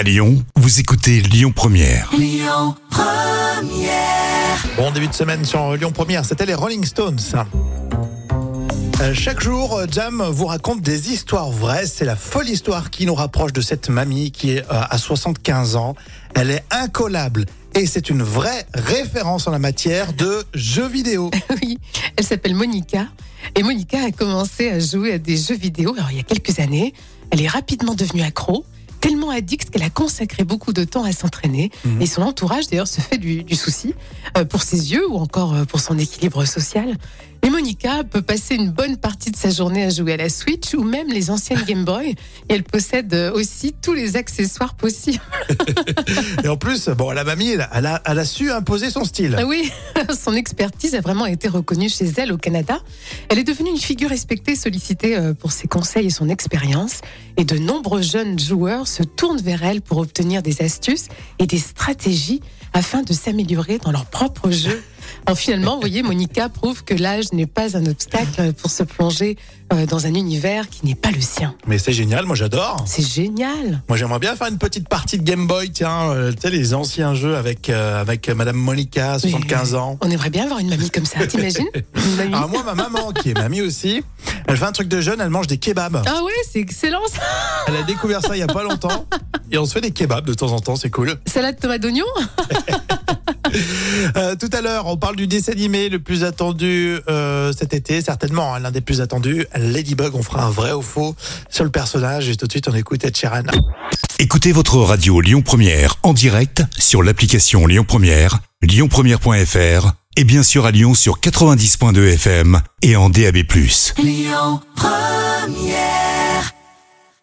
À Lyon, vous écoutez Lyon Première. Bon début de semaine sur Lyon Première, c'était les Rolling Stones. Euh, Chaque jour, euh, Jam vous raconte des histoires vraies. C'est la folle histoire qui nous rapproche de cette mamie qui est euh, à 75 ans. Elle est incollable et c'est une vraie référence en la matière de jeux vidéo. Oui, elle s'appelle Monica. Et Monica a commencé à jouer à des jeux vidéo alors, il y a quelques années. Elle est rapidement devenue accro, tellement addict qu'elle a consacré beaucoup de temps à s'entraîner. Mhm. Et son entourage, d'ailleurs, se fait du, du souci euh, pour ses yeux ou encore euh, pour son équilibre social. Et Monica peut passer une bonne partie de sa journée à jouer à la Switch ou même les anciennes Game Boy. Et elle possède aussi tous les accessoires possibles. Et en plus, bon, la mamie, elle a, elle a, elle a su imposer son style. Ah oui, son expertise a vraiment été reconnue chez elle au Canada. Elle est devenue une figure respectée, sollicitée euh, pour ses conseils et son expérience. Et de nombreux jeunes joueurs se tournent vers elle pour obtenir des astuces et des stratégies afin de s'améliorer dans leur propre jeu. Alors finalement, vous voyez, Monica prouve que l'âge n'est pas un obstacle pour se plonger euh, dans un univers qui n'est pas le sien. Mais c'est génial, moi j'adore. C'est génial. Moi j'aimerais bien faire une petite partie de Game Boy, tiens, euh, tu sais, les anciens jeux avec, euh, avec Madame Monica, 75 ans. On aimerait bien avoir une mamie comme ça, t'imagines. Alors moi, ma maman, qui est mamie aussi, elle fait un truc de jeune, elle mange des kebabs. Ah ouais, c'est excellent ça. Elle a découvert ça il y a pas longtemps. Et on se fait des kebabs de temps en temps, c'est cool. Salade tomate d'oignon Euh, tout à l'heure, on parle du dessin animé le plus attendu euh, cet été, certainement hein, l'un des plus attendus, Ladybug. On fera un vrai ou faux sur le personnage. Et tout de suite, on écoute Ed Sheeran. Écoutez votre radio Lyon Première en direct sur l'application Lyon Première, lyonpremière.fr et bien sûr à Lyon sur 90.2 FM et en DAB+.